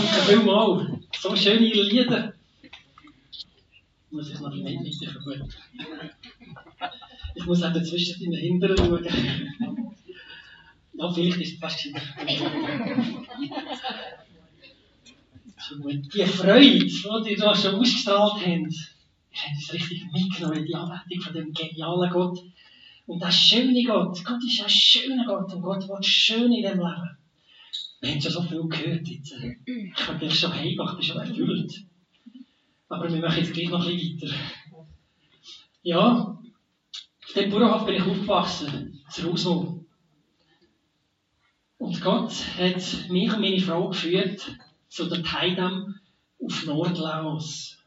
Danke vielmals. So schöne Lieder. Muss ich noch bisschen weiter Ich muss eben zwischen den Hintern schauen. Ja, vielleicht ist es fast. Die Freude, die die da schon ausgestrahlt haben, ich habe uns richtig mitgenommen, die Anbetung von dem genialen Gott. Und der schöne Gott, Gott ist ein schöner Gott und Gott will schön in dem Leben. Wir haben schon so viel gehört jetzt. Ich habe gleich schon heimgemacht, bin schon erfüllt. Aber wir machen jetzt gleich noch ein bisschen weiter. Ja, auf dem Bauernhof bin ich aufgewachsen, zu Rusmo. Und Gott hat mich und meine Frau geführt zu der Teidam auf Nordlaos.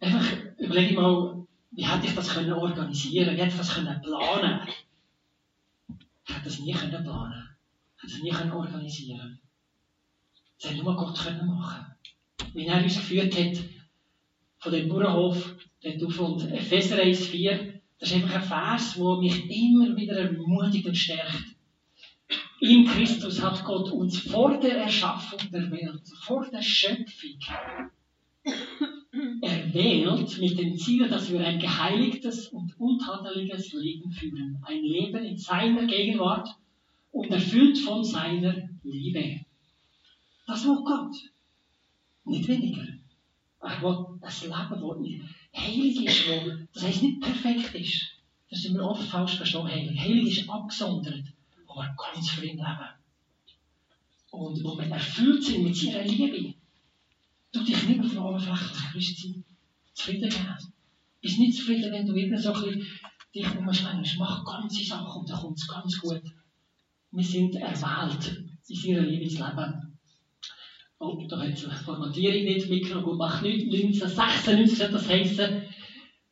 Einfach überlege mal, wie hätte ich das können organisieren, wie hätte ich das können planen. Ich hätte das nie planen, ich hätte das nie können organisieren. Das hätte nur Gott können machen. Wie er uns geführt hat, von dem Bauernhof, dort auf und Epheser 1,4, das ist einfach ein Vers, der mich immer wieder ermutigt und stärkt. In Christus hat Gott uns vor der Erschaffung der Welt, vor der Schöpfung, erwählt mit dem Ziel, dass wir ein geheiligtes und untadeliges Leben führen. Ein Leben in seiner Gegenwart und erfüllt von seiner Liebe. Das will Gott. Nicht weniger. Er will das Leben, das heilig ist, wo, das heißt nicht perfekt ist. Das sind wir oft falsch verstanden. Heilig. heilig ist abgesondert, aber ganz für ihn leben. Und wo wir erfüllt sind mit seiner Liebe. Du dich nicht auf der oberflächlichen Christsein zufrieden geben. Bist nicht zufrieden, wenn du irgendwie so ein bisschen dich umschlängst. Mach ganze Sachen und dann kommt es ganz gut. Wir sind erwählt, in seiner Liebe zu leben. Oh, da hat die Formatierung nicht mitgenommen. Gut, macht nichts. 1996 hat das heißen,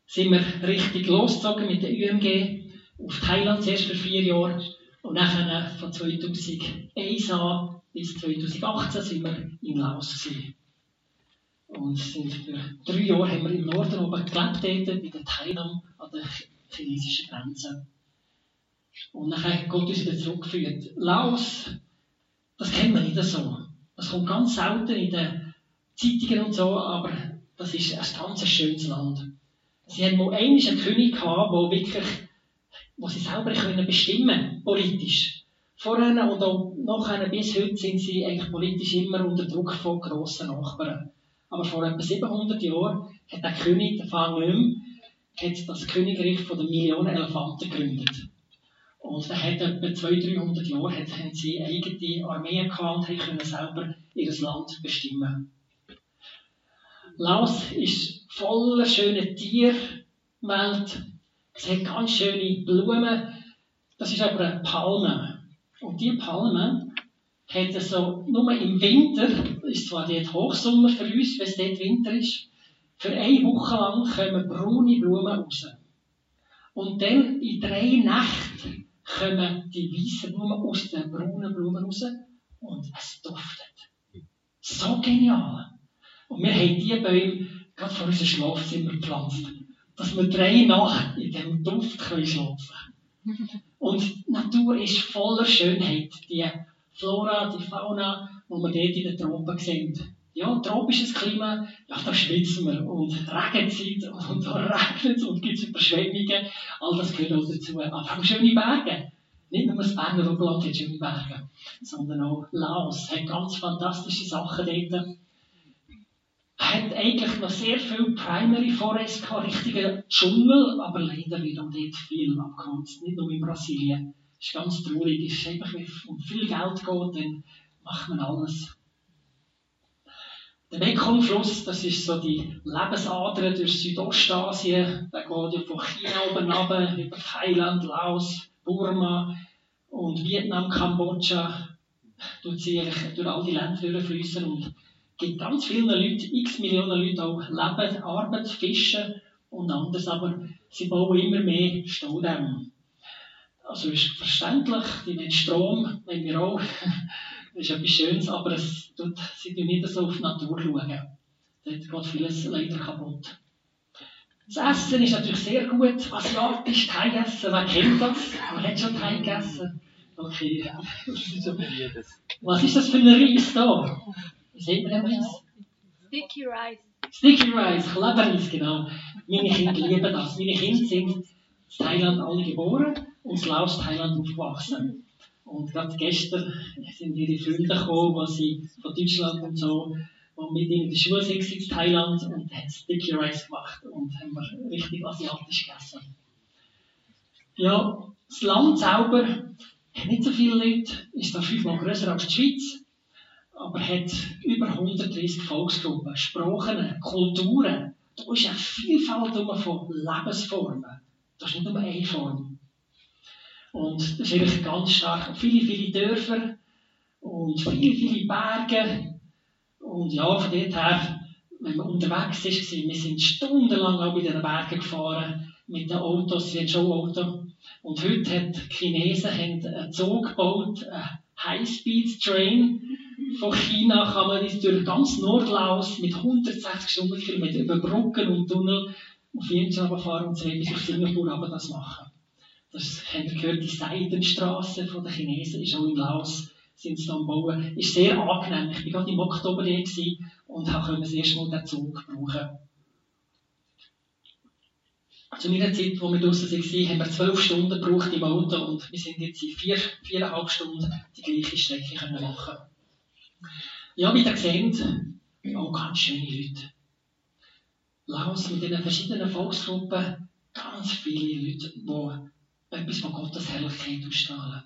sind wir richtig losgezogen mit der UMG auf Thailand zuerst für vier Jahre und nachher von 2001 an bis 2018 sind wir in Laos gewesen. Und für drei Jahre haben wir im Norden oben gelebt, bei der Thailand an der chinesischen Grenze. Und nachher hat Gott uns wieder zurückgeführt. Laos, das kennen wir nicht so. Das kommt ganz selten in den Zeitungen und so, aber das ist ein ganz schönes Land. Sie haben mal einmal einen König gehabt, der wirklich, wo sie selber können bestimmen, politisch. Vorher und auch nachher bis heute sind sie eigentlich politisch immer unter Druck von grossen Nachbarn. Aber vor etwa 700 Jahren hat der König, der Fangöm, hat das Königreich von den Millionen Elefanten gegründet. Und er hat etwa 200, 300 Jahre hat, haben sie eigene Armee gehabt und können selber ihr Land bestimmen. Laos ist voller schöner Tierwelt. Es hat ganz schöne Blumen. Das ist aber eine Palme. Und diese Palme hat so, nur im Winter, ist zwar dort Hochsommer für uns, wenn es dort Winter ist, für eine Woche lang kommen braune Blumen raus. Und dann in drei Nächten kommen die weißen Blumen aus den braunen Blumen raus und es duftet. So genial. Und wir haben diese Bäume gerade vor unserem Schlafzimmer gepflanzt, dass wir drei Nacht in diesem Duft können schlafen Und die Natur ist voller Schönheit. Die Flora, die Fauna, die wir dort in den Tropen sehen. Ja, tropisches Klima, ja, da schwitzen wir. Und Regenzeit, und da regnet es und gibt es Überschwemmungen. All das gehört auch dazu. Aber auch schöne Berge. Nicht nur das Berner Oberland hat schöne Berge, sondern auch Laos hat ganz fantastische Sachen dort. Hat eigentlich noch sehr viel Primary Forest gehabt, richtiger Dschungel, aber leider wird auch dort viel abgeholzt. Nicht nur in Brasilien. Das ist ganz traurig. Es ist einfach, wenn um viel Geld geht, dann macht man alles. Der Mekong-Fluss, das ist so die Lebensader durch Südostasien. Der geht ja von China oben runter, über Thailand, Laos, Burma und Vietnam, Kambodscha. Tut sie durch all die Länder durchfließen und gibt ganz vielen Leuten, x Millionen Leute auch Leben, Arbeit, Fischen und anderes, aber sie bauen immer mehr Staudämme. Also ist verständlich, die wollen Strom, wenn wir auch. das ist etwas Schönes, aber es tut, sie nicht so auf die Natur schauen. Dort geht vieles leider kaputt. Das Essen ist natürlich sehr gut. Asiatisch, Thai-Essen, wer kennt das? Wer hat schon Thai gegessen? Okay. Was ist das für ein Reis da? Sieht man den Reis? Sticky Rice. Sticky Rice, Kleberreis, genau. Meine Kinder lieben das. Meine Kinder sind in Thailand alle geboren und in Laos, Thailand aufgewachsen. Und gerade gestern sind ihre Freunde gekommen, die sie von Deutschland und so, und mit ihnen in der Schule sind in Thailand und haben Sticky Rice gemacht und haben richtig asiatisch gegessen. Ja, das Land selber hat nicht so viele Leute, ist da fünfmal grösser als die Schweiz, aber hat über 130 Volksgruppen, Sprachen, Kulturen. Da ist eine Vielfalt von Lebensformen. Das ist nicht nur eine Form. Und das ist eigentlich ganz stark. Viele, viele Dörfer und viele, viele Berge. Und ja, von dort her, wenn man unterwegs ist, wir sind stundenlang auch bei den Bergen gefahren, mit den Autos, wie ein Showauto. Und heute hat die Chinesen einen Zug gebaut, einen High-Speed-Train. Von China kann man das durch ganz Nordlaos mit 160 Stundenkilometer über Brücken und Tunnel auf Vientiane fahren und zwei bis auf Singapur aber das machen. Das haben wir gehört, die Seidenstraße der Chinesen ist auch in Laos sind sie am Bauen. Ist sehr angenehm. Ich war gerade im Oktober hier und konnte das erste Mal den Zug brauchen. Zu meiner Zeit, wo wir draußen waren, haben wir zwölf Stunden gebraucht im Auto und wir sind jetzt in vier, viereinhalb Stunden die gleiche Strecke können machen Ja, wie ihr seht, auch ganz schöne Leute. Laos mit den verschiedenen Volksgruppen, ganz viele Leute, die etwas von Gottes Herrlichkeit ausstrahlen.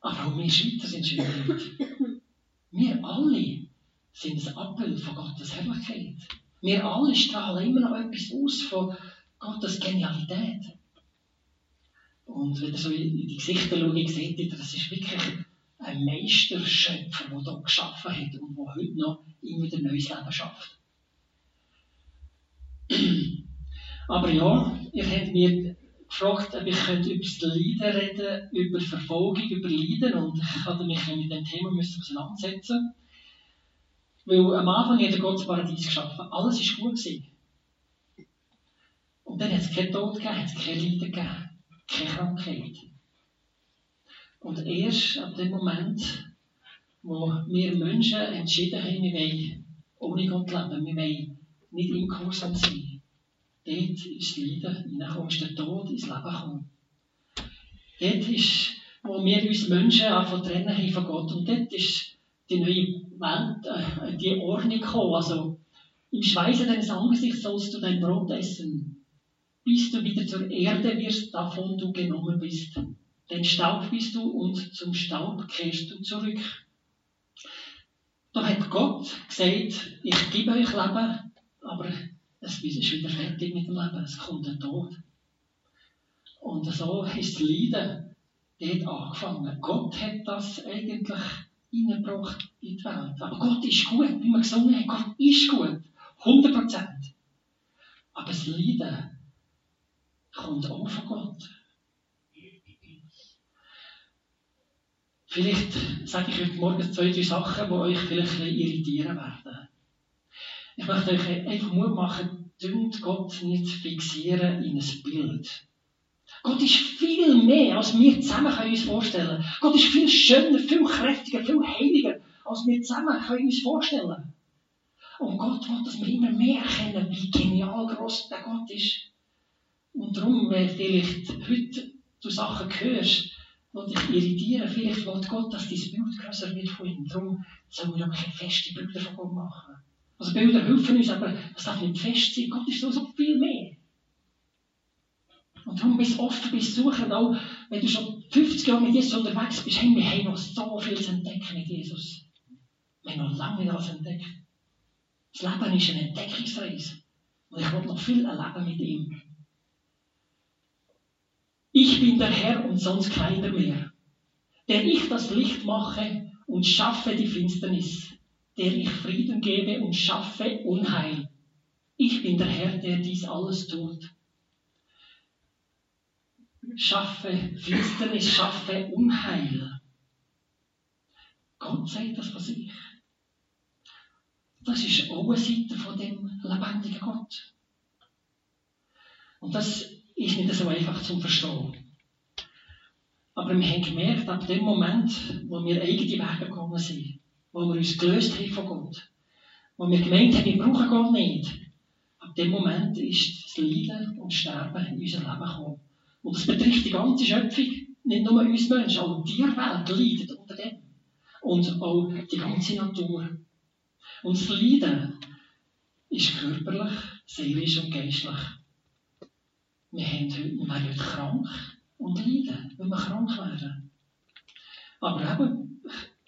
Aber auch wir Schweizer sind Leute. Wir alle sind ein Abbild von Gottes Herrlichkeit. Wir alle strahlen immer noch etwas aus von Gottes Genialität. Und wenn ihr so in die Gesichter schaut, seht ihr, das ist wirklich ein Meisterschöpfer, der hier geschaffen hat und der heute noch immer wieder neues Leben schafft. Aber ja, ihr habt mir gefragt, ob ich über das Leiden reden über Verfolgung, über Leiden. Und ich hatte mich mit dem Thema müssen auseinandersetzen. Weil am Anfang hat Gott das Paradies geschaffen. Alles war gut. Gewesen. Und dann hat es keinen Tod gegeben, hat es kein Leiden gegeben, keine Krankheit. Und erst ab dem Moment, wo wir Menschen entschieden haben, wir wollen ohne Gott leben, wir wollen nicht im Kurs sein, Dort ist Leiden hineingekommen, ist der Tod ins Leben gekommen. Dort ist, wo wir uns Menschen anfangen trennen haben von Gott. Und dort ist die neue Welt, äh, die Ordnung gekommen. Also, im Schweiße deines Angesichts sollst du dein Brot essen, bis du wieder zur Erde wirst, davon du genommen bist. Denn Staub bist du und zum Staub kehrst du zurück. Da hat Gott gesagt, ich gebe euch Leben, aber es ist wieder fertig mit dem Leben, es kommt der Tod. Und so ist das Leiden dort angefangen. Gott hat das eigentlich hineingebracht in die Welt. Aber Gott ist gut, wie wir gesungen haben, Gott ist gut. 100 Prozent. Aber das Leiden kommt auch von Gott. Vielleicht sage ich heute Morgen zwei, drei Sachen, die euch vielleicht irritieren werden. Ich möchte euch einfach Mut machen, dünnt Gott nicht fixieren in ein Bild. Gott ist viel mehr, als wir zusammen können uns vorstellen Gott ist viel schöner, viel kräftiger, viel heiliger, als wir zusammen können uns vorstellen Und Gott will, dass wir immer mehr erkennen, wie genial groß der Gott ist. Und darum, wenn vielleicht heute du Sachen hörst, die dich irritieren, vielleicht will Gott, dass dein Bild größer wird von ihm. Darum sollen wir auch keine feste Bilder von Gott machen. Also Bilder helfen uns, aber das darf nicht fest sein. Gott ist so, so viel mehr. Und darum bist du oft bist suchen, auch wenn du schon 50 Jahre mit Jesus unterwegs bist, hey, wir haben noch so viel zu entdecken mit Jesus. Wir haben noch lange nicht alles entdeckt. Das Leben ist eine Entdeckungsreise. Und ich will noch viel erleben mit ihm. Ich bin der Herr und sonst keiner mehr, der ich das Licht mache und schaffe die Finsternis der ich Frieden gebe und schaffe Unheil. Ich bin der Herr, der dies alles tut. Schaffe Finsternis, schaffe Unheil. Gott sagt das von sich. Das ist eine Seite von dem lebendigen Gott. Und das ist nicht so einfach zu verstehen. Aber wir haben gemerkt, ab dem Moment, wo wir eigene Wege gegangen sind, wo wir uns gelöst haben von Gott, wo wir gemeint haben, wir brauchen Gott nicht, ab dem Moment ist das Leiden und Sterben in unser Leben gekommen. Und das betrifft die ganze Schöpfung, nicht nur uns Menschen, auch die Tierwelt leidet unter dem. Und auch die ganze Natur. Und das Leiden ist körperlich, seelisch und geistlich. Wir, haben heute, wir werden heute krank und leiden, wenn wir krank werden. Aber eben,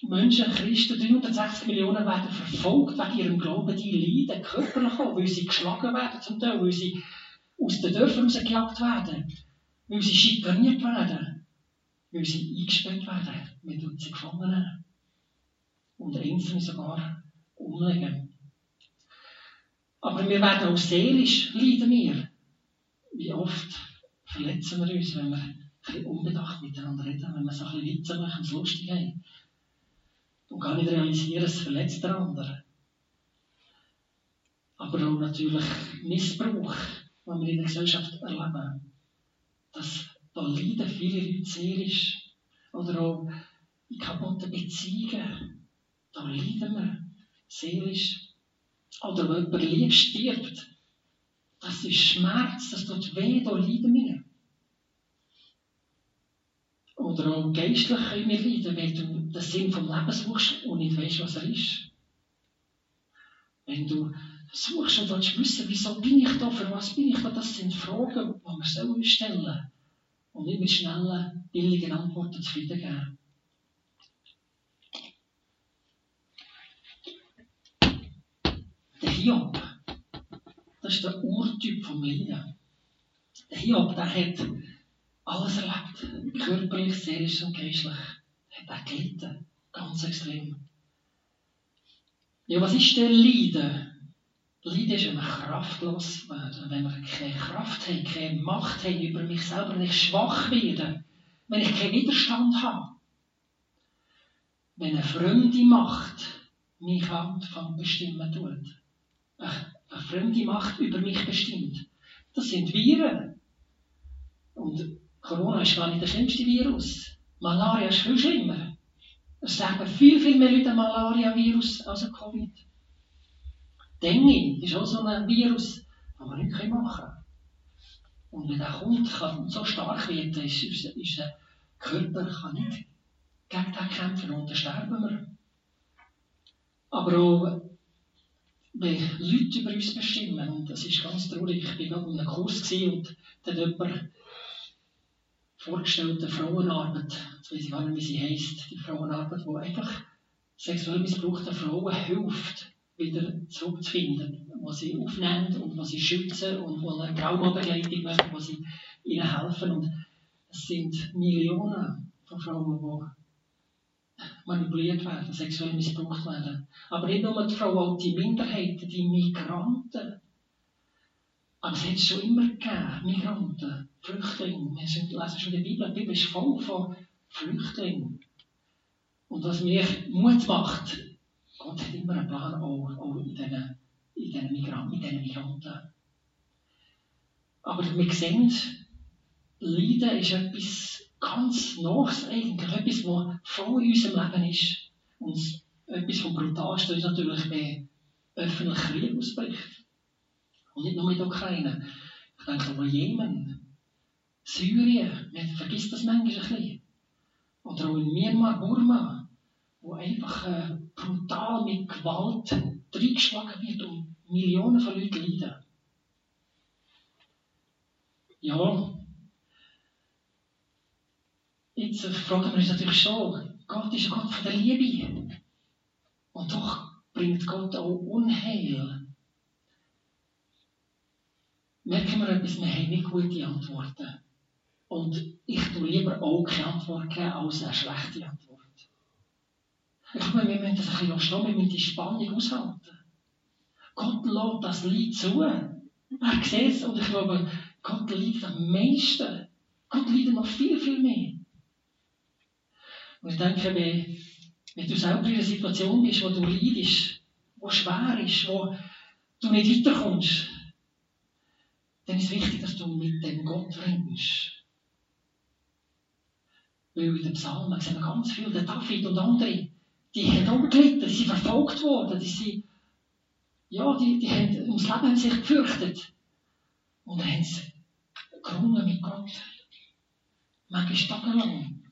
Menschen, Christen, 360 Millionen werden verfolgt wegen ihrem Glauben, die leiden körperlich auch, weil sie geschlagen werden zum Teil, weil sie aus den Dörfern rausgejagt werden, weil sie schikaniert werden, weil sie eingesperrt werden, mit sie Gefangenen und einzelne sogar umlegen. Aber wir werden auch seelisch leiden wir. Wie oft verletzen wir uns, wenn wir ein bisschen unbedacht miteinander reden, wenn wir so ein bisschen machen, es lustig haben. Und gar nicht realisieren, es verletzt der andere. Aber auch natürlich Missbrauch, den wir in der Gesellschaft erleben. Das, da leiden viele Leute seelisch. Oder auch in kaputten Beziehungen. Da leiden wir seelisch. Oder wenn jemand lieb stirbt. Das ist Schmerz, das tut weh, da leiden wir. Oder auch geistlich können wir leiden, wenn du den Sinn vom Leben suchst und nicht weißt, was er ist. Wenn du suchst und willst wissen, wieso bin ich da, für was bin ich da, das sind Fragen, die wir selber stellen und nicht mit schnellen, billigen Antworten zufrieden geben. Der Hiob, das ist der Urtyp vom Leiden. Der Hiob, der hat alles erlebt, körperlich, seelisch und geistlich. Auch gelitten, ganz extrem. Ja, was ist denn Leiden? Leiden ist, wenn wir kraftlos werden, wenn wir keine Kraft haben, keine Macht haben über mich selber, wenn ich schwach werde, wenn ich keinen Widerstand habe. Wenn eine fremde Macht mich anfängt bestimmen tut. Eine fremde Macht über mich bestimmt. Das sind Viren. Und Corona ist gar nicht der schlimmste Virus. Malaria ist viel schlimmer. Es sterben viel, viel mehr Leute an Malaria-Virus als an Covid. Dengue ist auch so ein Virus, das wir nicht machen können. Und wenn der kommt kann, so stark wird, ist, ist, ist der Körper kann nicht gegen den kämpfen und dann sterben wir. Aber auch wenn Leute über uns bestimmen, und das ist ganz traurig, ich war gerade in einem Kurs und da hat jemand vorgestellte Frauenarbeit, jetzt weiß ich gar nicht, wie sie heisst, die Frauenarbeit, die einfach sexuell missbrauchten Frauen hilft, wieder zurückzufinden, wo sie aufnehmen und wo sie schützen und wo eine Traumabegleitung machen, wo sie ihnen helfen. Und es sind Millionen von Frauen, die manipuliert werden, sexuell missbraucht werden. Aber nicht nur die Frauen, auch die Minderheiten, die Migranten. Aber es hat es schon immer gegeben, Migranten, Flüchtlinge. Wir lesen schon der Bibel, die Bibel ist voll von Flüchtlingen. Und was mir Mut macht, Gott hat immer einen Plan, auch, auch in diesen, in diesen Migranten, Migranten. Aber wir sehen, Leiden ist etwas ganz Neues eigentlich, etwas, was in unserem Leben ist. Und etwas vom Brutalsten ist natürlich, wenn öffentlich Krieg ausbricht. Der Ukraine. Ich denke auch an Jemen, Syrien, man vergisst das manchmal ein bisschen. Oder auch in Myanmar, Burma wo einfach äh, brutal mit Gewalt reingeschlagen wird und Millionen von Leuten leiden. Ja, jetzt fragen wir uns natürlich schon, Gott ist ein Gott von der Liebe. Und doch bringt Gott auch Unheil. Merken wir etwas, wir haben nicht gute Antworten. Und ich tue lieber auch keine Antwort geben als eine schlechte Antwort. Ich glaube, wir müssen das ein bisschen stehen, wir müssen die Spannung aushalten. Gott lädt das Lied zu. Er sieht es und ich glaube, Gott liebt am meisten. Gott liebt noch viel, viel mehr. Und ich denke, wenn, wenn du selber in einer Situation bist, wo du leidest, wo schwer ist, wo du nicht weiterkommst, dann ist es wichtig, dass du mit dem Gott ringst. Weil in den Psalmen sehen wir ganz viel, der David und andere, die haben auch die sind verfolgt worden, die sind, ja, die, die haben ums Leben sich gefürchtet. Und dann haben sie gerungen mit Gott. Manchmal tagelang.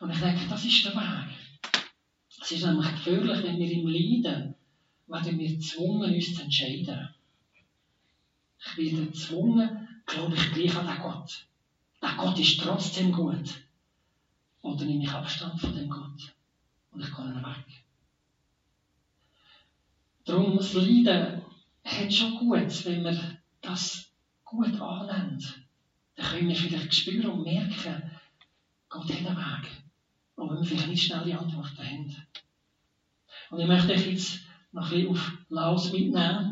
Und ich denke, das ist der Weg. Es ist nämlich gefährlich, wenn wir im Leiden werden wir gezwungen, uns zu entscheiden. Ich werde gezwungen, glaube ich gleich an den Gott. Der Gott ist trotzdem gut. Oder nehme ich Abstand von dem Gott und ich gehe weg. Darum, das Leiden hat schon gut, wenn wir das gut annimmt. Dann können wir vielleicht spüren und merken, Gott hat einen Weg. Auch wenn wir vielleicht nicht schnelle Antworten haben. Und ich möchte euch jetzt noch ein bisschen auf Laos mitnehmen.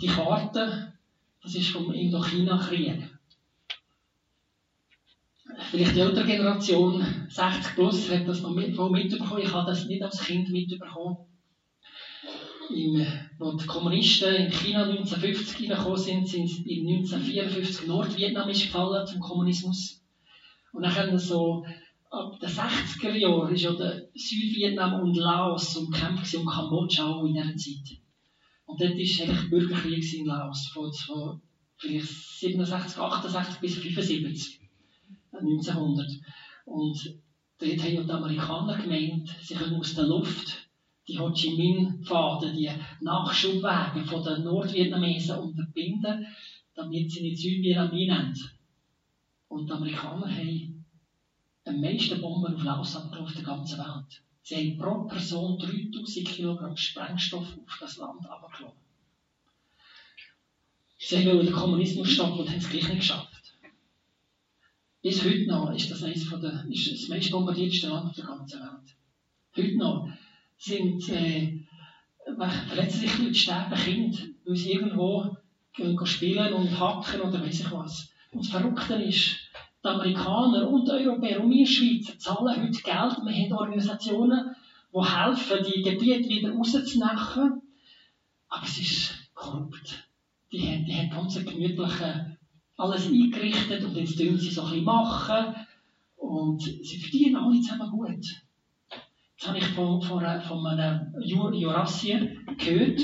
Die Karte, das ist vom Indochina-Krieg. Vielleicht die ältere Generation, 60 plus, hat das noch mit, mitbekommen. Ich habe das nicht als Kind mitbekommen. Als die Kommunisten in China 1950 hineingekommen sind, sind sie in 1954 Nordvietnam ist gefallen zum Kommunismus. Und dann haben so ab den 60er Jahren ist ja Südvietnam und Laos umkämpft und Kambodscha auch in dieser Zeit. Und dort war eigentlich Bürgerkrieg in Laos, von, von vielleicht 67, 68 bis 75, 1900. Und dort haben ja die Amerikaner gemeint, sie können aus der Luft die Ho Chi Minh-Pfade, die Nachschubwege von den Nordvietnamesen unterbinden, damit sie nicht Südvietnam einnehmen. Und die Amerikaner haben am meisten Bomben auf Laos auf der ganzen Welt. Sie haben pro Person 3000 Kilogramm Sprengstoff auf das Land abgelassen. Sie wollen den Kommunismus stoppen und haben es gleich nicht geschafft. Bis heute noch ist das eines von der, ist das meist bombardierteste Land auf der ganzen Welt. Heute noch sind, äh, verletzen sich Leute, sterben Kinder, weil sie irgendwo gehen spielen und hacken oder weiß ich was. Und das Verrückte ist, die Amerikaner und die Europäer und wir Schweizer zahlen heute Geld. Wir haben Organisationen, die helfen, die Gebiete wieder rauszunehmen. Aber es ist korrupt. Die haben, die haben ganz gemütliche alles eingerichtet und jetzt tun sie so ein machen. Und sie verdienen alle zusammen gut. Jetzt habe ich von, von, von einem Jurassier gehört.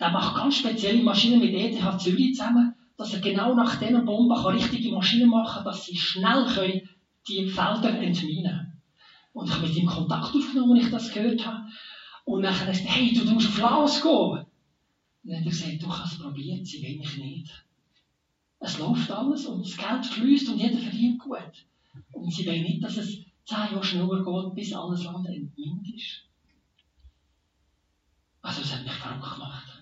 Der macht ganz spezielle Maschinen mit ETH Zürich zusammen dass er genau nach diesen Bomben kann richtige Maschinen machen kann, dass sie schnell können die Felder entminen Und ich habe mit ihm Kontakt aufgenommen, als ich das gehört habe. Und dann hat er gesagt, hey, du, musst auf Laos gehen. Und dann hat er gesagt, du hast es probiert, sie will mich nicht. Es läuft alles und das Geld fließt und jeder verdient gut. Und sie will nicht, dass es zehn Jahre schneller geht, bis alles Land entmint ist. Also, es hat mich verrückt gemacht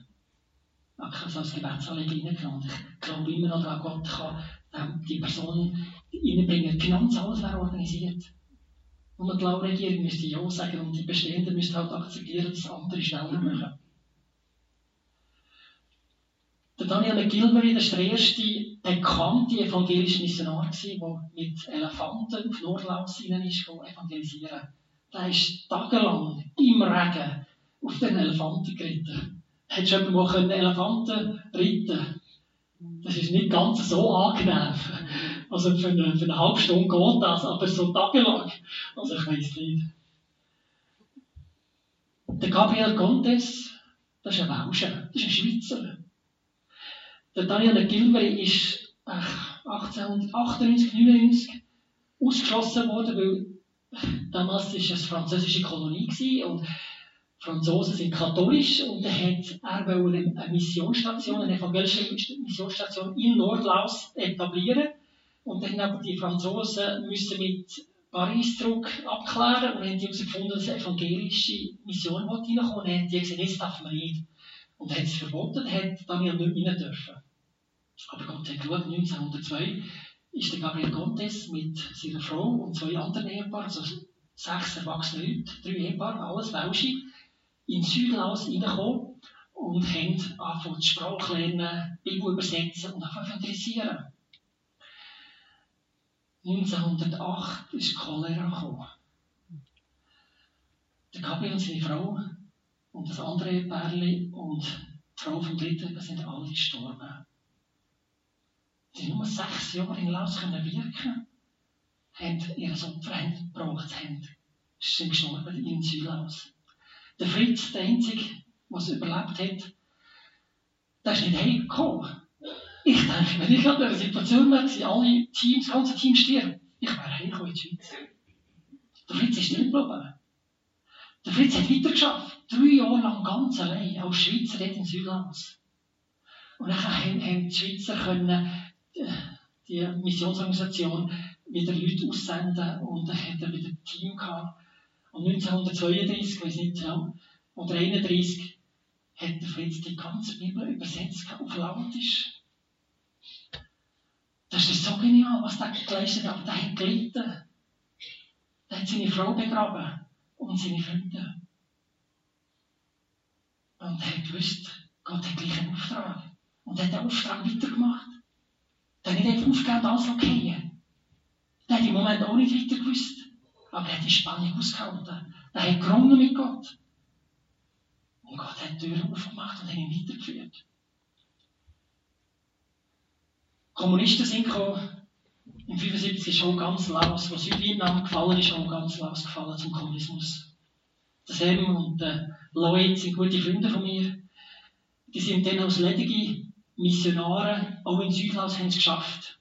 ich habe als Gebetsanliegen reingenommen. Ich glaube immer noch daran, Gott kann ähm, die Person reinbringen. Finanz, alles wäre organisiert. Und die Lau-Regierung müsste Ja sagen und die Bestehenden müssten halt akzeptieren, dass andere schneller machen. Der Daniel McGilvery das war der erste bekannte evangelische Missionar, der mit Elefanten auf Nordlaus rein ist, evangelisieren. Der ist tagelang im Regen auf den Elefanten geritten hättest du jemanden einen Elefanten reiten Das ist nicht ganz so angenehm. Also für eine, für eine halbe Stunde geht das, aber so tagelang. Also ich weiß nicht. Der Gabriel Contes, das ist ein Welscher, das ist ein Schweizer. Der Daniel Gilbert ist 1898, 99 ausgeschlossen worden, weil damals war es eine französische Kolonie und Franzosen sind katholisch und er hat er eine Missionsstation, eine evangelische Missionsstation in Nordlaus etablieren. Und dann haben aber die Franzosen müssen mit Paris zurück abklären und haben herausgefunden, dass eine evangelische Mission reinkommen Und haben die gesagt, das darf man nicht. Und dann hat es verboten, hat Daniel nicht rein dürfen. Aber Gott hat geschaut, 1902 ist der Gabriel Contes mit seiner Frau und zwei anderen Ehepaaren, also sechs erwachsene Leute, drei Ehepaare, alles Welsche, in Südlaus reingekommen und haben angefangen die Sprache lernen, Bibel übersetzen und angefangen interessieren. 1908 ist Cholera gekommen. Der Gabi und seine Frau und das andere Pärchen und die Frau vom dritten sind alle gestorben. Sie haben nur sechs Jahre in Laos wirken haben ihr Opfer haben gebracht haben, sind gestorben in Südlaus. Der Fritz, der Einzige, es überlebt hat, der ist nicht heimgekommen. Ich denke, wenn ich an dieser Situation wäre, alle Teams, das ganze Team sterben, ich wäre heimgekommen in die Schweiz. Der Fritz ist nicht geblieben. Der Fritz hat weitergeschafft. Drei Jahre lang ganz allein, als Schweizer dort in Südlands. Und dann haben die Schweizer können, äh, die Missionsorganisation wieder Leute aussenden und dann hat er wieder ein Team gehabt. Und 1932, ich weiß nicht genau, oder 31, hat der Fritz die ganze Bibel übersetzt auf Lautisch. Das ist so genial, was der geleistet hat. Der hat gelitten. Der hat seine Frau begraben und seine Freunde. Und er hat gewusst, Gott hat gleich einen Auftrag. Und er hat den Auftrag weitergemacht. Der hat nicht einfach aufgehört, alles okay. Der hat im Moment auch nicht weiter gewusst. Aber er hat die Spannung ausgehalten. Er hat gerungen mit Gott. Und Gott hat die Türen aufgemacht und hat ihn weitergeführt. Kommunisten sind gekommen. Im 75 ist auch ganz Laos, was Südvietnam gefallen ist, auch ganz Laos gefallen zum Kommunismus. Der Sam und der Lloyd sind gute Freunde von mir. Die sind dann als ledige Missionare, auch in Südlaos, haben es geschafft.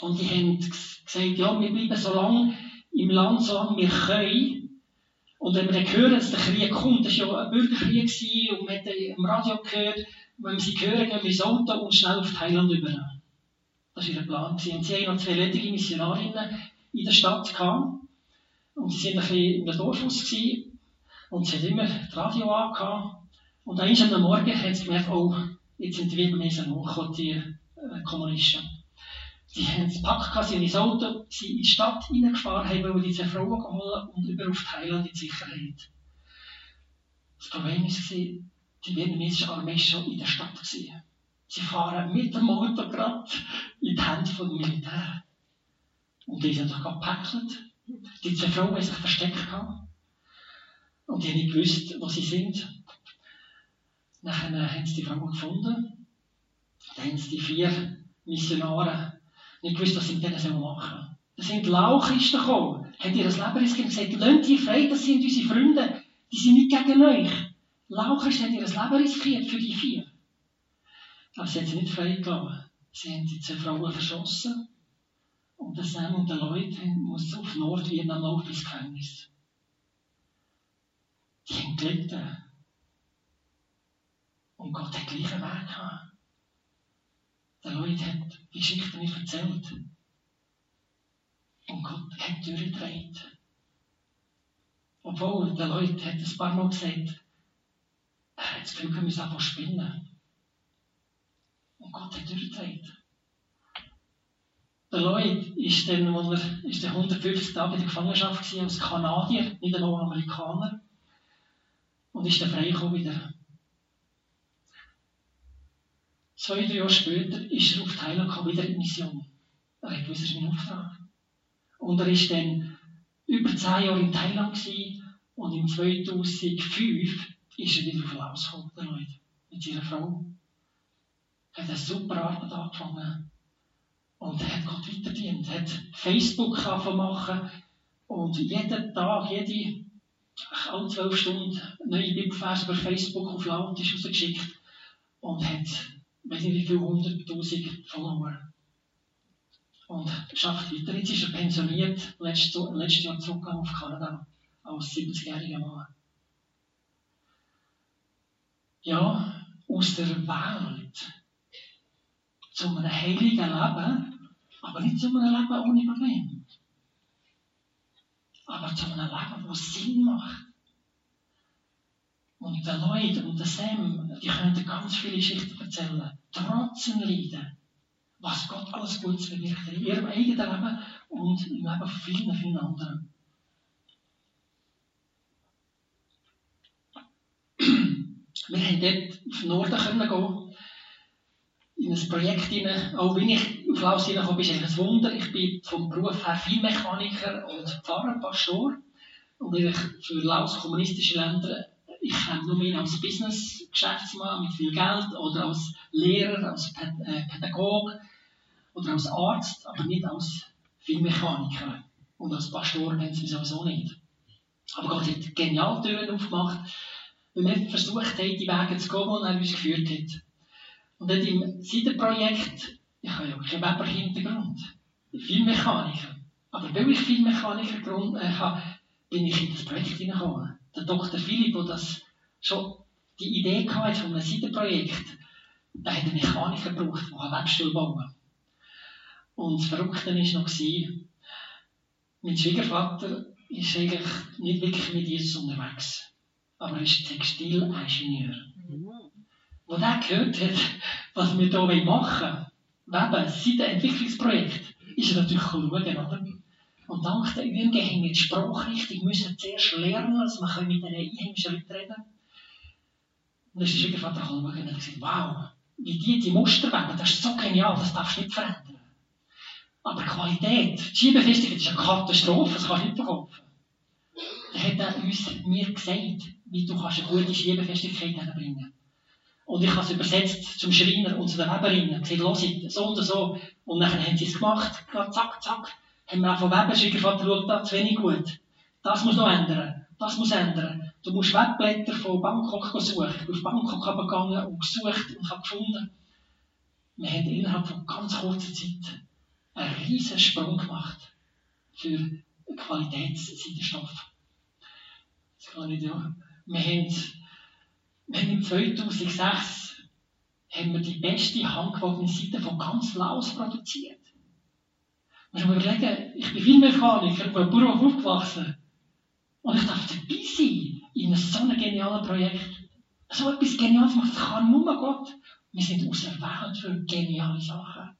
Und die haben gesagt, ja, wir bleiben so lange im Land, solange wir können. Und wenn wir dann hören, dass der Krieg kommt, das war ja ein Bürgerkrieg und man hat im Radio gehört, wenn wir sie hören, gehen wir ins Auto und schnell auf Thailand über. Das war ihr Plan. Und sie hatten noch zwei ledige Missionarinnen in der Stadt gehabt. Und sie waren ein bisschen in der Dorfhaus Und sie hat immer das Radio angehabt. Und eines am Morgen hat sie gemerkt, oh, jetzt sind die Vietnamesen hochgekommen, die äh, Kommunisten. Sie haben es gepackt, sie in das Auto, sie in die Stadt reingefahren, haben wollen diese Frauen geholt und über auf Thailand in Sicherheit. Das Problem war, die vietnamesische Armee war schon in der Stadt. Gewesen. Sie fahren mit dem Auto gerade in die Hände vom Militär. Und die sind doch gepäckelt. Die zwei Frauen haben sich versteckt gehabt. Und die haben nicht gewusst, wo sie sind. Nachher haben sie die Frauen gefunden. Dann haben sie die vier Missionare nicht gewusst, was sie mit denen machen sollen. Da sind Lauchisten gekommen, haben ihr das Leben riskiert und gesagt, lasst die frei, das sind unsere Freunde, die sind nicht gegen euch. Lauchisten haben ihr Leben riskiert für die vier. Aber sie haben sie nicht freigelassen. Sie haben die zwei Frauen verschossen. Und der Sam und der Leute mussten auf Nordvietnam laufen ins Gefängnis. Die haben gelitten. Und Gott hat gleichen Weg gehabt. Der Leute hat die Geschichte nicht erzählt. Und Gott hat durchgedreht. Obwohl, der Leute hat ein paar Mal gesagt, er hat das Gefühl, wir müssen einfach spinnen. Und Gott hat durchgedreht. Der Lloyd ist dann, wo er, ist dann 150 Tage in der Gefangenschaft gewesen, als Kanadier, nicht einmal Amerikaner. Und ist dann freigekommen wieder. Zwei, drei Jahre später ist er auf Thailand gekommen, wieder in Mission. Er hat gewusst, das ist mein Auftrag. Und er ist dann über zehn Jahre in Thailand gewesen, und im 2005 ist er wieder auf Laos gekommen, der Lloyd, mit seiner Frau hat eine super Arbeit angefangen. Und er hat Gott weiterdient, hat Facebook machen und jeden Tag, jede, alle zwölf Stunden neue Bibelverse über Facebook auf Laut ist rausgeschickt und hat, weiß nicht wie viele hunderttausend Follower. Und schafft weiter. Jetzt ist er pensioniert, letztes, letztes Jahr zurückgegangen auf Kanada, als 70-jähriger Mann. Ja, aus der Welt zu einem heiligen Leben, aber nicht zu einem Leben ohne Probleme. Aber zu einem Leben, das Sinn macht. Und der Leute und der Sam, die können ganz viele Geschichten erzählen, trotz dem Leiden, was Gott alles Gutes bewirkt in ihrem eigenen Leben und im Leben von vielen, vielen anderen. Wir haben dort auf den Norden können gehen in ein Projekt hinein. Auch wenn ich auf Laos hineinkomme, ist eigentlich ein Wunder. Ich bin vom Beruf her Vielmechaniker und Pfarrer, Pastor. Und ich für Laos kommunistische Länder, ich habe nur mehr als Business-Geschäftsmann mit viel Geld oder als Lehrer, als äh, Pädagoge oder als Arzt, aber nicht als Filmmechaniker. Und als Pastor haben sie sowieso nicht. Aber Gott hat genial Türen aufgemacht, weil wir versucht haben, die Wege zu gehen, die er uns geführt hat. Und dort im Seidenprojekt, ich habe ja keinen Weber-Hintergrund, Filmmechaniker. Aber weil ich Filmmechaniker äh, habe, bin ich in das Projekt hineingekommen. Der Dr. Philipp, der das schon die Idee hatte von einem Seidenprojekt, der hat einen Mechaniker gebraucht, der einen Webstuhl bauen. Und das Verrückte war noch, mein Schwiegervater ist eigentlich nicht wirklich mit Jesus unterwegs. Aber er ist Textilingenieur. Mhm. Als er gehört hat, was wir hier machen wollen, Weben, seit dem Entwicklungsprojekt, ist er natürlich schauen, oder? Und dank der Übungen haben wir die Sprache richtig müssen zuerst lernen, dass wir mit den einheimischen Leuten reden Und dann ist der Schwiegervater schauen und hat gesagt, wow, wie die die Muster weben, das ist so genial, das darfst du nicht verändern. Aber Qualität, die Schiebefestigung ist eine Katastrophe, das kannst du nicht verkaufen. Dann hat er uns, mir gesagt, wie du kannst eine gute Schiebefestigkeit bringen kannst. Und ich habe es übersetzt zum Schreiner und zu den Weberinnen. Gesagt, los, so und so. Und dann haben sie es gemacht. Zack, zack. Haben wir auch von Weber Schwiegervater schaut, da zu wenig gut. Das muss noch ändern. Das muss ändern. Du musst Webblätter von Bangkok suchen. Ich bin auf Bangkok gegangen und gesucht und habe gefunden. Wir haben innerhalb von ganz kurzer Zeit einen riesen Sprung gemacht für Qualitätsseidenstoff. Das kann ich ja. Wir haben wir haben im 2006 haben wir die beste handgewogene Seite von ganz Laos produziert. Man muss überlegen, ich bin Filmmechaniker, ich bin Bauernhof aufgewachsen. Und ich darf dabei sein in so einem genialen Projekt. So etwas Geniales macht, das kann nur Gott. Wir sind auserwählt für geniale Sachen.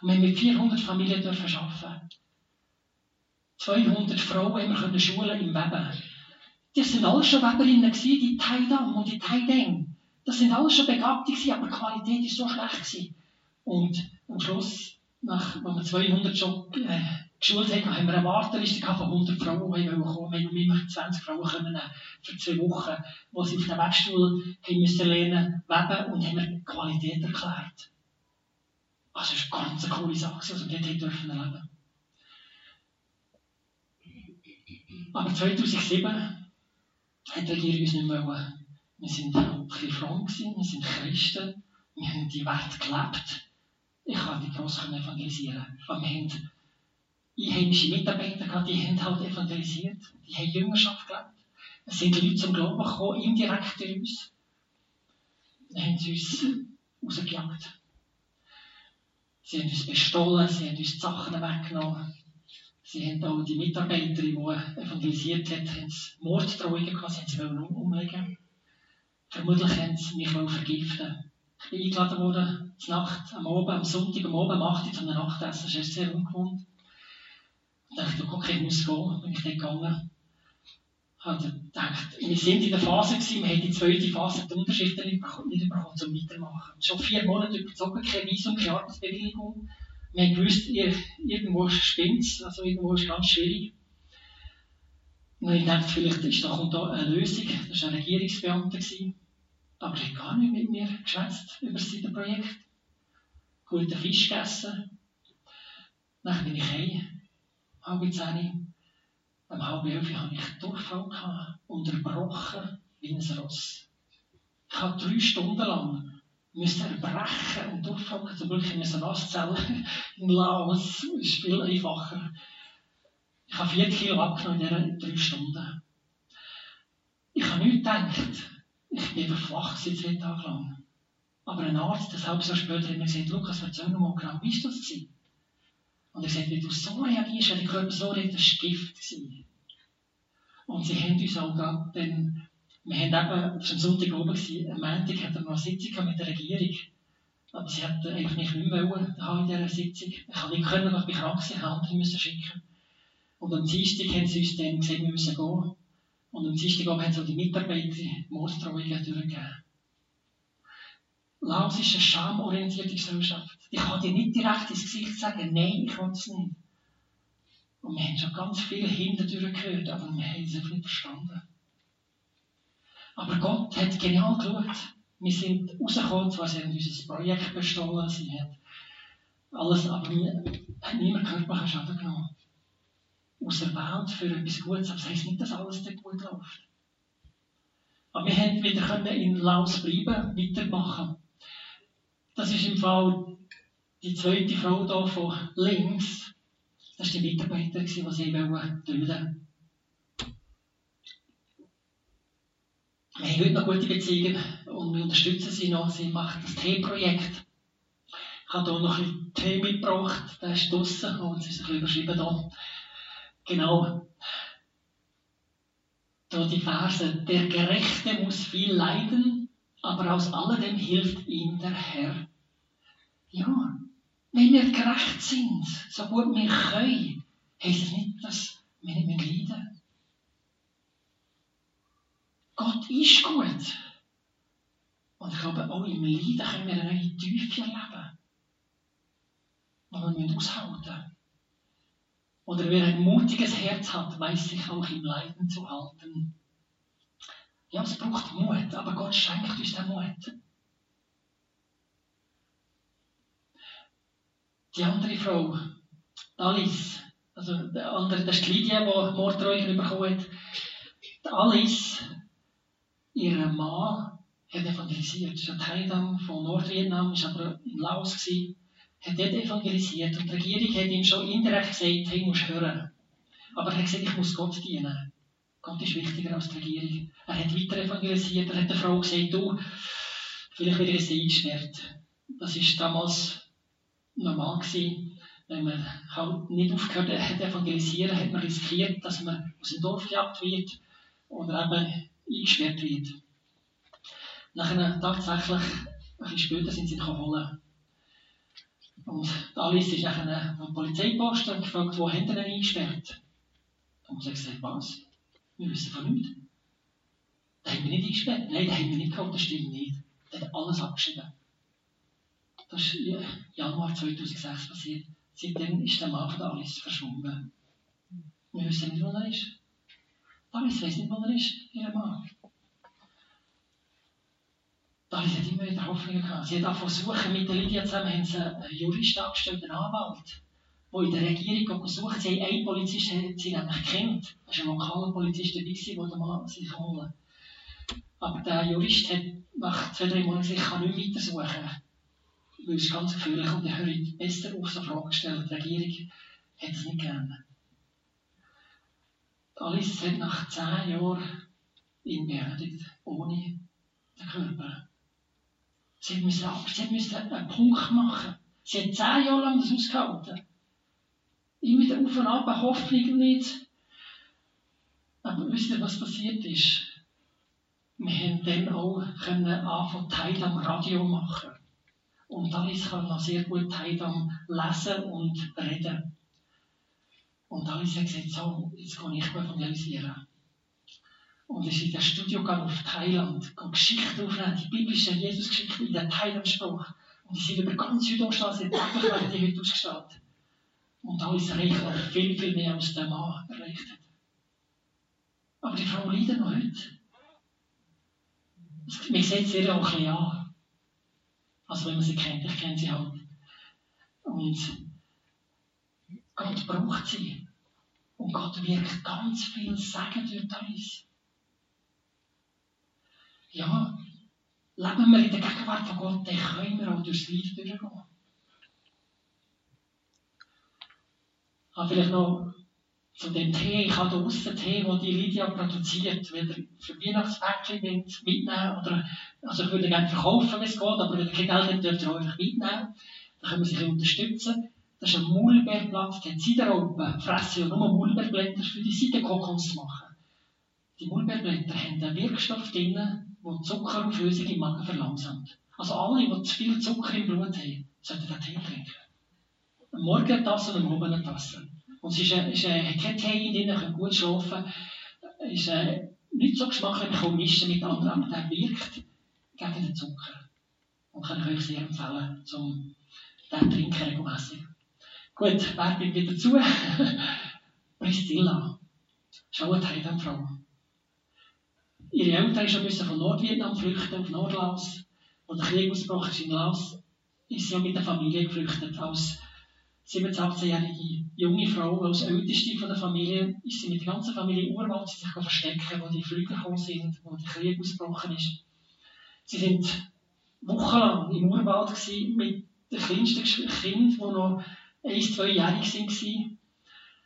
Und wir haben mit 400 Familien dürfen arbeiten. 200 Frauen haben wir schulen im Weben. Das sind alles schon Weberinnen gewesen, die Taidam und die Taideng. Das sind alles schon Begabte gewesen, aber die Qualität ist so schlecht gewesen. Und am Schluss, nach, wenn wir 200 schon äh, geschult haben, haben wir eine Warteliste von 100 Frauen, die kommen wollten. Wir haben immer 20 Frauen können, für zwei Wochen, wo sie auf dem Webstuhl haben müssen lernen, weben und haben wir Qualität erklärt. Also, das ist eine ganz coole Sache, also dort dürfen leben. Aber 2007 hat die Regierung uns nicht mehr Wir sind ein bisschen fromm wir sind Christen, wir haben die Werte gelebt. Ich kann die gross evangelisieren. Aber wir haben einheimische Mitarbeiter gehabt, die haben halt evangelisiert, die haben Jüngerschaft gelebt. Es sind Leute zum Glauben gekommen, indirekt durch uns. Dann haben sie uns rausgejagt. Sie haben uns bestohlen, sie haben uns die Sachen weggenommen. Sie haben auch die Mitarbeiterin, die evangelisiert hat, haben Morddrohungen gehabt, sie haben sie umlegen. Vermutlich haben sie mich vergiften. Ich bin eingeladen worden, zur Nacht, am Abend, am Sonntag, am Abend, am 8 Uhr zum Nachtessen. Das ist sehr ungewohnt. Ich dachte, okay, ich muss gehen. Bin ich nicht gegangen. Ich habe gedacht, wir sind in der Phase gewesen, wir haben die zweite Phase die Unterschriften nicht bekommen, nicht bekommen zum Weitermachen. Schon vier Monate überzogen, kein Visum, keine Arbeitsbewilligung. Wir haben gewusst, irgendwo spinnt es, also irgendwo ist es ganz schwierig. Und ich dachte, vielleicht ist da, kommt da eine Lösung. Das war ein Regierungsbeamter. Aber er hat gar nicht mit mir geschwätzt über das Projekt. Guten Fisch gegessen. Dann bin ich heim, halb zehn. Um halb elf hatte ich Durchfall gehabt, unterbrochen wie ein Ross. Ich habe drei Stunden lang müssen erbrechen und durchfangen. Zum Glück in einer Nasszelle in Laos. Ist viel einfacher. Ich habe vier Kilo abgenommen in diesen drei Stunden. Ich habe nichts gedacht. Ich bin flach seit zwei Tagen lang. Aber ein Arzt, ein halbes Jahr später, hat mir gesagt, Lukas, erzähl mir mal genau, wie ist das gewesen? Und er sagt, wie du so reagierst, wenn der Körper so redet, das war Gift. Und sie haben uns auch dann wir haben eben, das war am Sonntag oben, am Montag hatten wir noch eine Sitzung mit der Regierung. Aber sie hat eigentlich nicht mehr wollen in dieser Sitzung. Ich konnte nicht können, weil ich krank war, andere müssen schicken. Und am Dienstag haben sie uns dann gesagt, wir müssen gehen. Und am Dienstag haben sie die Mitarbeiter Morddrohungen durchgegeben. Laos ist eine schamorientierte Gesellschaft. Ich kann dir nicht direkt ins Gesicht sagen, nein, ich will es nicht. Und wir haben schon ganz viele Hindernisse gehört, aber wir haben es einfach nicht verstanden. Aber Gott hat genial geschaut. Wir sind rausgekommen, zwar sie haben unser Projekt bestohlen, sie haben Alles, aber hat niemand körperlichen Schaden genommen. Auserwählt für etwas Gutes, aber das heisst nicht, dass alles dort gut läuft. Aber wir haben wieder in Laos bleiben, weitermachen. Das ist im Fall die zweite Frau hier von links. Das war die Mitarbeiterin, die sie töten. Wir haben heute noch gute Beziehungen und wir unterstützen sie noch. Sie macht das Teeprojekt. Ich habe hier noch ein bisschen Tee mitgebracht. Der ist draußen und es ist ein bisschen überschrieben hier. Genau. Da die Verse. Der Gerechte muss viel leiden, aber aus alledem hilft ihm der Herr. Ja, wenn wir gerecht sind, so gut wir können, heisst es nicht, dass wir nicht mehr leiden Gott ist gut. Und ich glaube, auch im Leiden können wir eine neue Tiefe erleben. Die wir aushalten müssen. Oder wer ein mutiges Herz hat, weiß sich auch im Leiden zu halten. Ja, es braucht Mut, aber Gott schenkt uns den Mut. Die andere Frau, Alice, also der andere, das ist die Lydia, die Mordreuchen bekommen hat. Alice Ihr Mann hat evangelisiert. Das ein Teil von Nordvietnam, war aber in Laos, gewesen, hat dort evangelisiert. Und die Regierung hat ihm schon indirekt gesagt, hey, musst hören. Aber er hat gesagt, ich muss Gott dienen. Gott ist wichtiger als die Regierung. Er hat weiter evangelisiert. Er hat der Frau gesagt, du, vielleicht wird sie eingesperrt. Das war damals normal gewesen. Wenn man halt nicht aufgehört hat evangelisieren, hat man riskiert, dass man aus dem Dorf gejagt wird oder eben eingesperrt wird. Nachher tatsächlich, ein bisschen später sind sie ihn. Und Alice ist nachher vom Polizeiposten gefragt, wo haben sie ihn eingesperrt? Und sie hat gesagt, was? Wir wissen von nichts. Da haben wir nicht eingesperrt. Nein, da haben wir nicht gehabt, das stimmt nicht. Der hat alles abgeschrieben. Das ist Januar 2006 passiert. Seitdem ist der Mann von Alice verschwunden. Wir wissen nicht, wo er ist. Alice weiß nicht, wo er ist, ihr Mann. Alice hat immer wieder Hoffnung gehabt. Sie hat auch versucht, mit der Lydia zusammen einen Jurist angestellt, einen Anwalt, der in der Regierung gesucht haben einen Polizist, den sie nämlich kennt. Das war ein lokaler Polizist dabei, der Mann sich holen Aber der Jurist hat nach zwei, drei Monaten gesagt, ich kann nicht weiter suchen. Weil es ganz gefährlich und er hört besser auf so Fragen stellen. Die Regierung hat es nicht gerne. Alice hat nach zehn Jahren ihn beerdigt, ohne den Körper. Sie musste einen Punkt machen. Sie hat zehn Jahre lang das ausgehalten. Immer wieder auf und ab, Hoffnung nicht. Aber wisst ihr, was passiert ist? Wir haben dann auch können anfangen, Teil am Radio machen. Und Alice kann noch sehr gut Teil am Lesen und Reden. Und Alice hat gesagt, so, jetzt gehe ich evangelisieren. Und ist in das Studio gegangen auf Thailand, gehe Geschichten aufnehmen, die biblische Jesus-Geschichte in der Thailand-Sprache. Und die sind über ganz Südostasien, werden die heute ausgestrahlt. Und erreicht aber viel, viel mehr, als der Mann erreicht hat. Aber die Frau leidet noch heute. Man sieht sie auch ein bisschen an. Also wenn man sie kennt, ich kenne sie halt. Und Gott braucht sie. Und Gott wirkt ganz viel Segen durch uns. Ja, leben wir in der Gegenwart von Gott, dann können wir auch durchs Leben durchgehen. Aber vielleicht noch zu dem Tee. Ich habe hier draussen Tee, den die Lydia produziert. Wenn ihr für Weihnachtspäckchen mitnehmen oder, also ich würde gerne verkaufen, wenn es geht, aber wenn ihr kein Geld habt, dürft ihr euch mitnehmen. Dann können wir sich unterstützen. Das ist ein Maulbeerblatt, die Ziderraupen fressen ja nur Maulbeerblätter für die Seidenkokons zu machen. Die Maulbeerblätter haben einen Wirkstoff drin, der Zuckerauflösung im Magen verlangsamt. Also alle, die zu viel Zucker im Blut haben, sollten den Tee trinken. Morgen eine Tasse und am Abend eine. Und es ist, äh, ist äh, kein Tee drin, kann gut schlafen. Ist äh, nicht so geschmacklich, kann mischen mit anderen, aber der wirkt gegen den Zucker. Und kann ich euch sehr empfehlen, zum den trinken regelmässig. Gut, Werbung wieder zu. Priscilla. Schau eine Thailand-Frau. Ihre Eltern mussten von Nordvietnam flüchten auf Nordlaos. Als der Krieg ausgebrochen ist in Laos, ist sie ja mit der Familie geflüchtet. Als 17-, 18-jährige junge Frau, als älteste von der Familie, ist sie mit der ganzen Familie Urwald sich verstecken, wo die Flüge gekommen sind, wo der Krieg ausgebrochen ist. Sie sind wochenlang im Urwald gewesen, mit dem kleinsten Kind, das noch ein, zweijährig war.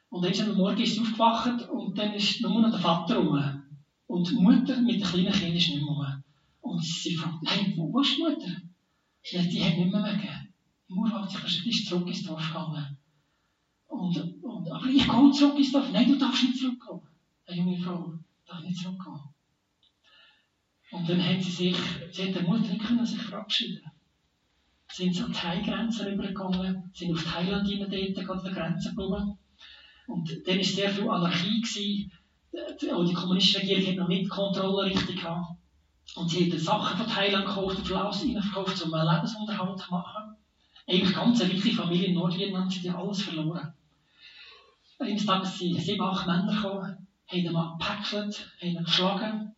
Und dann am Morgen ist sie aufgewacht und dann ist nur noch der Vater rum. Und die Mutter mit dem kleinen Kind ist nicht mehr rum. Und sie fragt, nein, wo ist die Mutter? Ja, die hat nicht mehr mögen. Im Urwald ist zurück ins Dorf gegangen. Und, und, aber ich gehe zurück ins Dorf. Nein, du darfst nicht zurückkommen. Eine junge Frau darf nicht zurückkommen. Und dann hat sie sich, sie hat der Mutter nicht können sich verabschieden. Sind sie an die Thai-Grenze rübergegangen, sind auf Thailand hinein dort an der Grenze geblieben. Und dann war sehr viel Anarchie. Gewesen. Auch die kommunistische Regierung hat noch nicht Kontrolle richtig gehabt. Und sie haben Sachen von Thailand gekauft Flaus verkauft, um einen Lebensunterhalt zu machen. Eigentlich ganz eine reiche Familie in Nordvietnam, haben alles verloren. Eines Tages sind sieben, acht Männer gekommen, haben ihn gepäckelt, haben ihn geschlagen,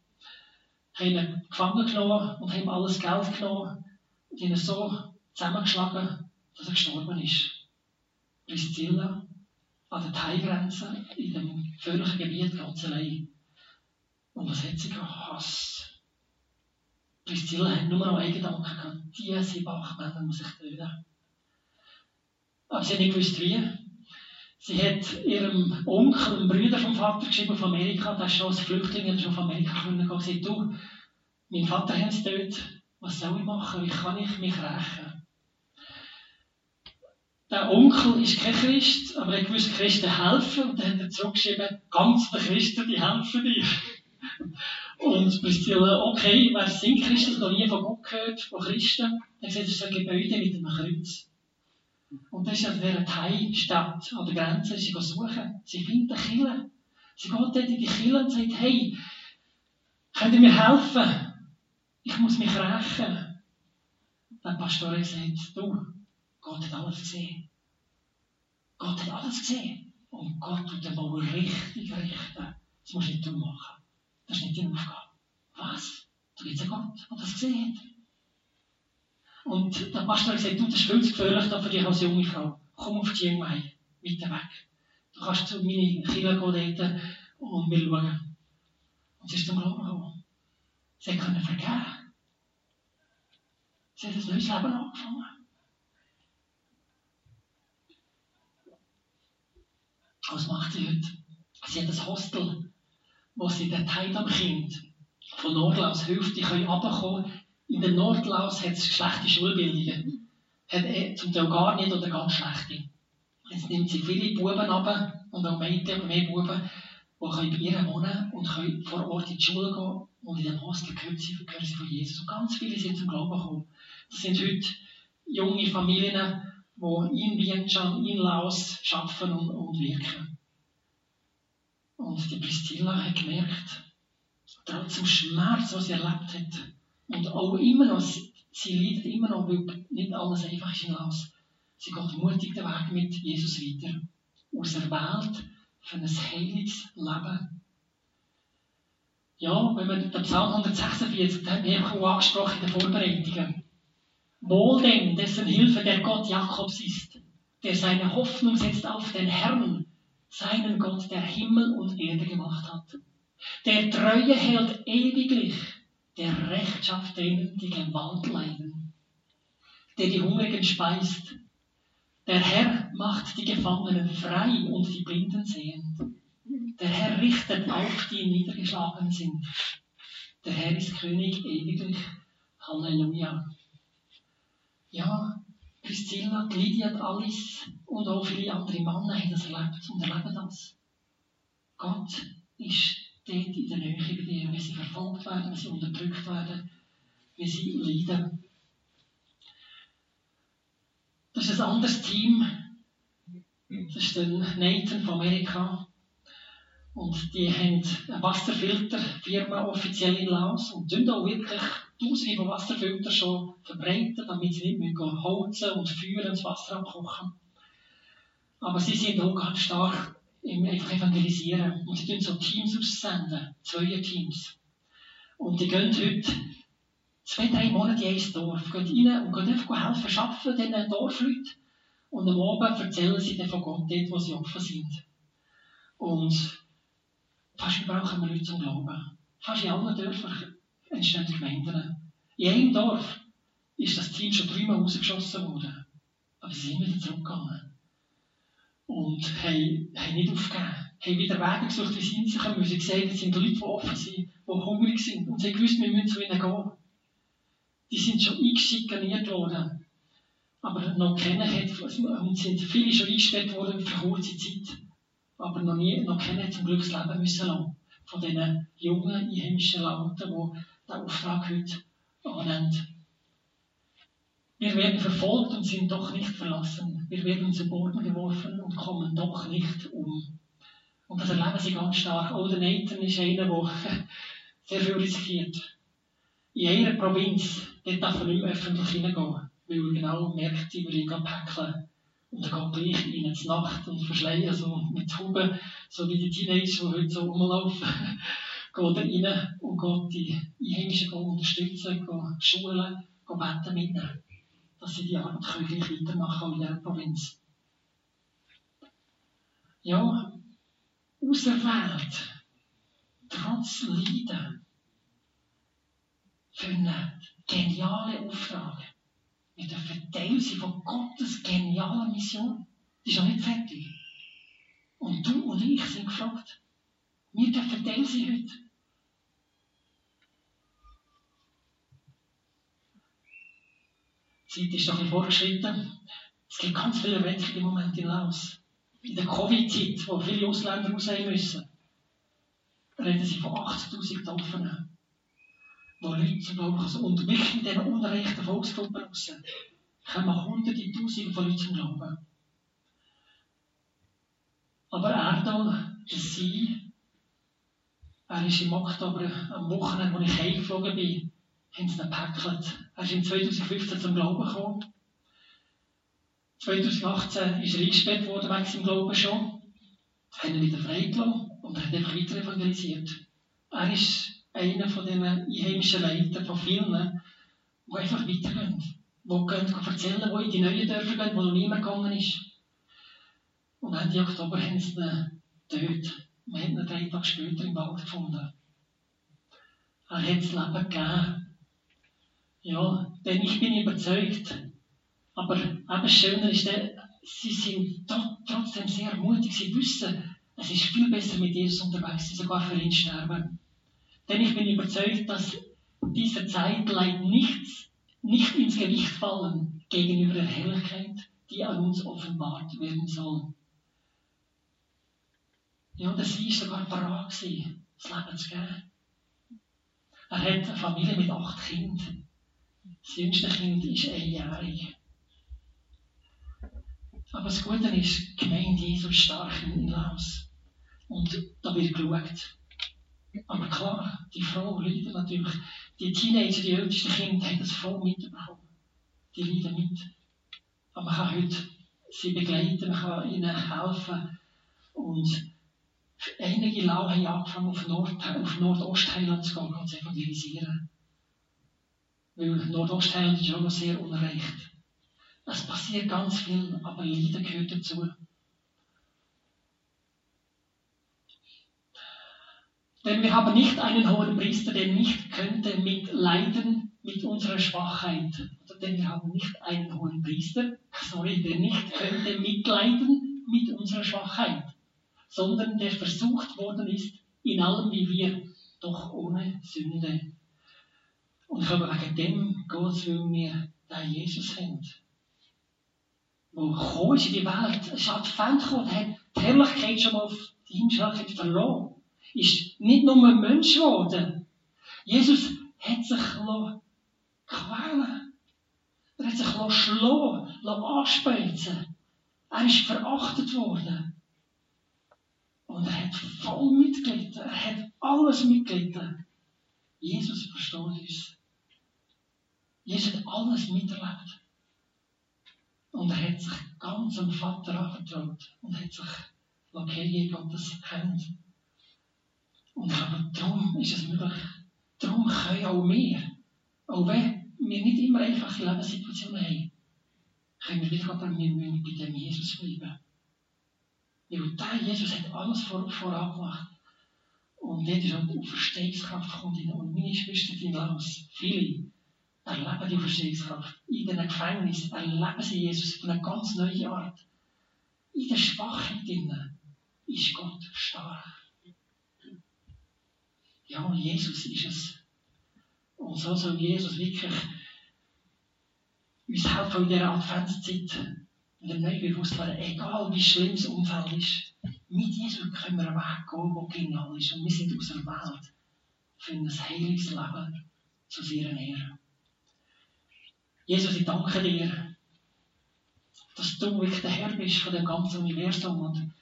haben ihn gefangen genommen und haben alles Geld genommen und ihn so zusammengeschlagen, dass er gestorben ist. Priscilla an der Thai-Grenze, in dem gefährlichen Gebiet ganz allein. Und was hat sie gehabt? Hass. Priscilla hat nur noch einen Gedanken gehabt. Die sieben, acht Männer muss ich töten. Aber sie hat nicht gewusst, wie. Sie hat ihrem Onkel, einem Bruder vom Vater geschrieben auf Amerika, der ist schon als Flüchtling schon auf Amerika gekommen und gesagt, du, mein Vater hat es dort, was soll ich machen, wie kann ich mich rächen? Der Onkel ist kein Christ, aber er gewusst, Christen helfen, und dann hat er zurückgeschrieben, ganz der Christen, die helfen dir. Und Priscilla, okay, wer sind Christen, noch nie von Gott gehört, von Christen? Er sagt, es ist ein Gebäude mit einem Kreuz. Und das ist an dieser Thai-Stadt, an der Grenze, sie suchen. Sie finden Kille. Sie geht dort in die Kille und sagt, hey, könnt ihr mir helfen? Ich muss mich rächen. Der Pastor gesagt, du, Gott hat alles gesehen. Gott hat alles gesehen. Und Gott tut den Bau richtig richten. Das musst nicht du machen. Das ist nicht deine Aufgabe. Was? Da gibt es einen Gott, der das gesehen hat. Und der Pastor hat gesagt, du, das ist viel zu gefährlich für dich als junge Frau. Komm auf die Jungmei, weiter weg. Du kannst zu meinen Kindern gehen und wir schauen. Und sie ist zum Glauben gekommen. Sie können vergeben. Sie hat ein neues Leben angefangen. Was macht sie heute? Sie hat ein Hostel, wo sie den Teil am Kind von Nordlaus hilft, die können runterkommen in den Nordlaus hat es schlechte Schulbildungen. Hat er zum Teil gar nicht oder ganz schlechte. Jetzt nimmt sie viele Buben ab und auch Mädchen, mehr Buben, die können bei ihr wohnen und können vor Ort in die Schule gehen und in dem Hostel hören sie, hören sie von Jesus. Und ganz viele sind zum Glauben gekommen. Das sind heute junge Familien, die in Vientiane, in Laos arbeiten und, und wirken. Und die Priscilla hat gemerkt, trotz dem Schmerz, was sie erlebt hat, und auch immer noch, sie leidet immer noch, weil nicht alles einfach ist in Laos. Sie geht mutig den Weg mit Jesus weiter. Aus der Welt für ein heiliges Leben. Ja, wenn wir den Psalm 146, den haben wir auch angesprochen in den Vorbereitungen. Wohl denn, dessen Hilfe der Gott Jakobs ist, der seine Hoffnung setzt auf den Herrn, seinen Gott, der Himmel und Erde gemacht hat. Der Treue hält ewiglich der Recht schafft denen, die Gewalt leiden, der die Hungrigen speist. Der Herr macht die Gefangenen frei und die Blinden sehen. Der Herr richtet auf, die niedergeschlagen sind. Der Herr ist König ewiglich. Halleluja. Ja, Priscilla, Lydia, Alice und auch viele andere Männer haben das erlebt und erleben das. Gott ist dort in der Nähe bei dir, wie sie verfolgt werden, wie sie unterdrückt werden, wie sie leiden. Das ist ein anderes Team. Das ist der Nathan von Amerika. Und die haben eine Wasserfilterfirma offiziell in Laos und tun auch wirklich tausende von Wasserfiltern schon verbreiten, damit sie nicht holzen und und das Wasser abkochen. Aber sie sind auch ganz stark einfach evangelisieren. Und sie tun so Teams aussenden, Zweierteams. Und die gehen heute zwei, drei Monate in ein Dorf, gehen rein und gehen einfach helfen, schaffen diesen Dorfleuten. Und am Abend erzählen sie dann von Gott dort, wo sie offen sind. Und fast überall kommen Leute zum Glauben. Fast in allen Dörfern entstehen Gemeinden. In einem Dorf ist das Team schon dreimal rausgeschossen worden. Aber sie sind wieder zurückgegangen. Und haben, haben nicht aufgegeben. Haben wieder Wege gesucht, wie sie hinzukommen. Sie gesehen, es sind Leute, die offen sind, die hungrig sind. Und sie haben gewusst, wir müssen zu ihnen gehen. Die sind schon eingeschikaniert worden. Aber noch kennen hat, und sind viele schon eingesperrt worden für kurze Zeit. Aber noch nie, noch kennen zum Glück das Leben müssen lassen. Von diesen jungen einheimischen Lauten, die diesen Auftrag heute annehmen. Wir werden verfolgt und sind doch nicht verlassen. Wir werden zu Boden geworfen und kommen doch nicht um. Und das erleben sie ganz stark. Olden Nathan ist einer, der sehr viel riskiert. In einer Provinz, dort darf er nicht mehr öffentlich hineingehen, weil er genau merkt, ich will ihn päckeln. Und er geht gleich in die Nacht und verschleiern, so mit Huben, so wie die Teenager, die heute so rumlaufen, geht er rein und geht die Einheimischen unterstützen, geht schulen, geht beten mit ihnen, dass sie die Arbeit gleich weitermachen können in dieser Provinz. Ja, auserwählt, trotz Leiden, für einen genialen Auftrag. Wir dürfen Teil sein von Gottes genialer Mission. Die ist noch nicht fertig. Und du und ich sind gefragt. Wir dürfen Teil sein heute. Die Zeit ist noch ein vorgeschritten. Es gibt ganz viele Erweckungen im Moment in Laos. In der Covid-Zeit, wo viele Ausländer raus müssen, reden sie von 80.000 Offenen wo Leute zum Glauben kommen. Und wirklich in diesen unrechten Volksgruppen raus kommen hunderte, tausende von Leuten zum Glauben. Aber Erdal, der Sie, er ist im Oktober, am Wochenende, als ich heimgeflogen bin, haben sie ihn gepäckelt. Er ist im 2015 zum Glauben gekommen. 2018 ist er eingesperrt worden wegen seinem Glauben schon. Haben ihn wieder freigelassen und er hat einfach weiter evangelisiert. Er ist einer von diesen einheimischen Leitern von vielen, die einfach weitergehen. Die gehen erzählen, wo in die neuen Dörfer gehen, wo noch niemand gegangen ist. Und Ende Oktober haben sie ihn tot. Wir haben ihn drei Tage später im Wald gefunden. Er hat das Leben gegeben. Ja, denn ich bin überzeugt. Aber eben schöner ist, der, sie sind trotzdem sehr mutig. Sie wissen, es ist viel besser mit Jesus unterwegs, sie sogar für ihn sterben. Denn ich bin überzeugt, dass diese Zeitleid nichts, nicht ins Gewicht fallen gegenüber der Herrlichkeit, die an uns offenbart werden soll. Ja, das war sogar bereit, das Leben zu geben. Er hat eine Familie mit acht Kindern. Das jüngste Kind ist einjährig. Aber das Gute ist, die Gemeinde Jesus stark in Laos. Und da wird geschaut. Aber klar, die Frau leidet natürlich. Die Teenager, die ältesten Kinder, haben das voll mitbekommen. Die leiden mit. Aber man kann heute sie begleiten, man kann ihnen helfen. Und einige Lau haben angefangen, auf, Nord, auf Nordostheiland zu gehen und zu evangelisieren. Weil Nordostheiland ist auch noch sehr unerreicht. Es passiert ganz viel, aber Leiden gehört dazu. Denn wir haben nicht einen hohen Priester, der nicht könnte mitleiden mit unserer Schwachheit. Oder denn wir haben nicht einen hohen Priester, sorry, der nicht könnte mitleiden mit unserer Schwachheit, sondern der versucht worden ist in allem wie wir, doch ohne Sünde. Und glaube, wegen dem geht weil wir da Jesus haben. Wo gekommen ist in die Welt, es ist Advent gekommen, der hat die Herrlichkeit schon mal auf die Himmelsherrlichkeit verloren ist nicht nur ein Mensch geworden. Jesus hat sich quälen Er hat sich schlagen, anspeizen Er ist verachtet worden. Und er hat voll mitgelitten. Er hat alles mitgelitten. Jesus versteht uns. Jesus hat alles miterlebt. Und er hat sich ganz dem Vater anvertraut und hat sich okay, Gottes Hand. Und aber darum ist es möglich. Darum können auch wir Auch wenn wir nicht immer einfache Lebenssituationen haben, können wir wieder aber wir müssen bei dem Jesus bleiben. Weil der Jesus hat alles vor, voran gemacht. Und dort ist auch die Auferstehungskraft kommt rein. Und meine Geschwister, die Laus, viele, erleben die Auferstehungskraft. In den Gefängnissen erleben sie Jesus auf eine ganz neue Art. In der Schwachheit drinnen ist Gott stark. Ja, Jesus ist es. Und so soll Jesus wirklich uns helfen in dieser Adventszeit wieder neu bewusst egal wie schlimm das Umfeld ist, mit Jesus können wir einen Weg gehen, der genial ist. Und wir sind aus der Welt für ein heiliges Leben zu seiner Ehre. Jesus, ich danke dir, dass du wirklich der Herr bist von dem ganzen Universum. Und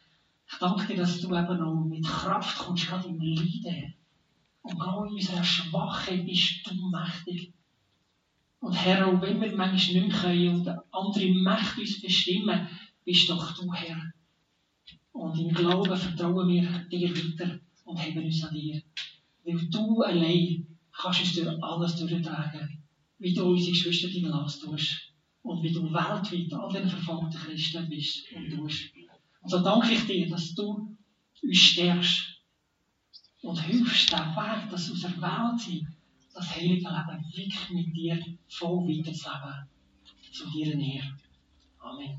ich danke dir, dass du eben noch mit Kraft kommst, gerade im Leiden. Und gerade in unserer Schwachheit bist du mächtig. Und Herr, auch wenn wir manchmal nicht mehr können und andere Mächte uns bestimmen, bist doch du Herr. Und im Glauben vertrauen wir dir weiter und haben uns an dir. Weil du allein kannst uns durch alles durchtragen, wie du unsere Geschwister tust. Und wie du weltweit all den verfolgten Christen bist und tust. Und so danke ich dir, dass du uns stärkst und hilfst, den Weg, dass aus der Welt sind, das heilige Leben wirklich mit dir voll weiterzuleben. Zu dir näher. Amen.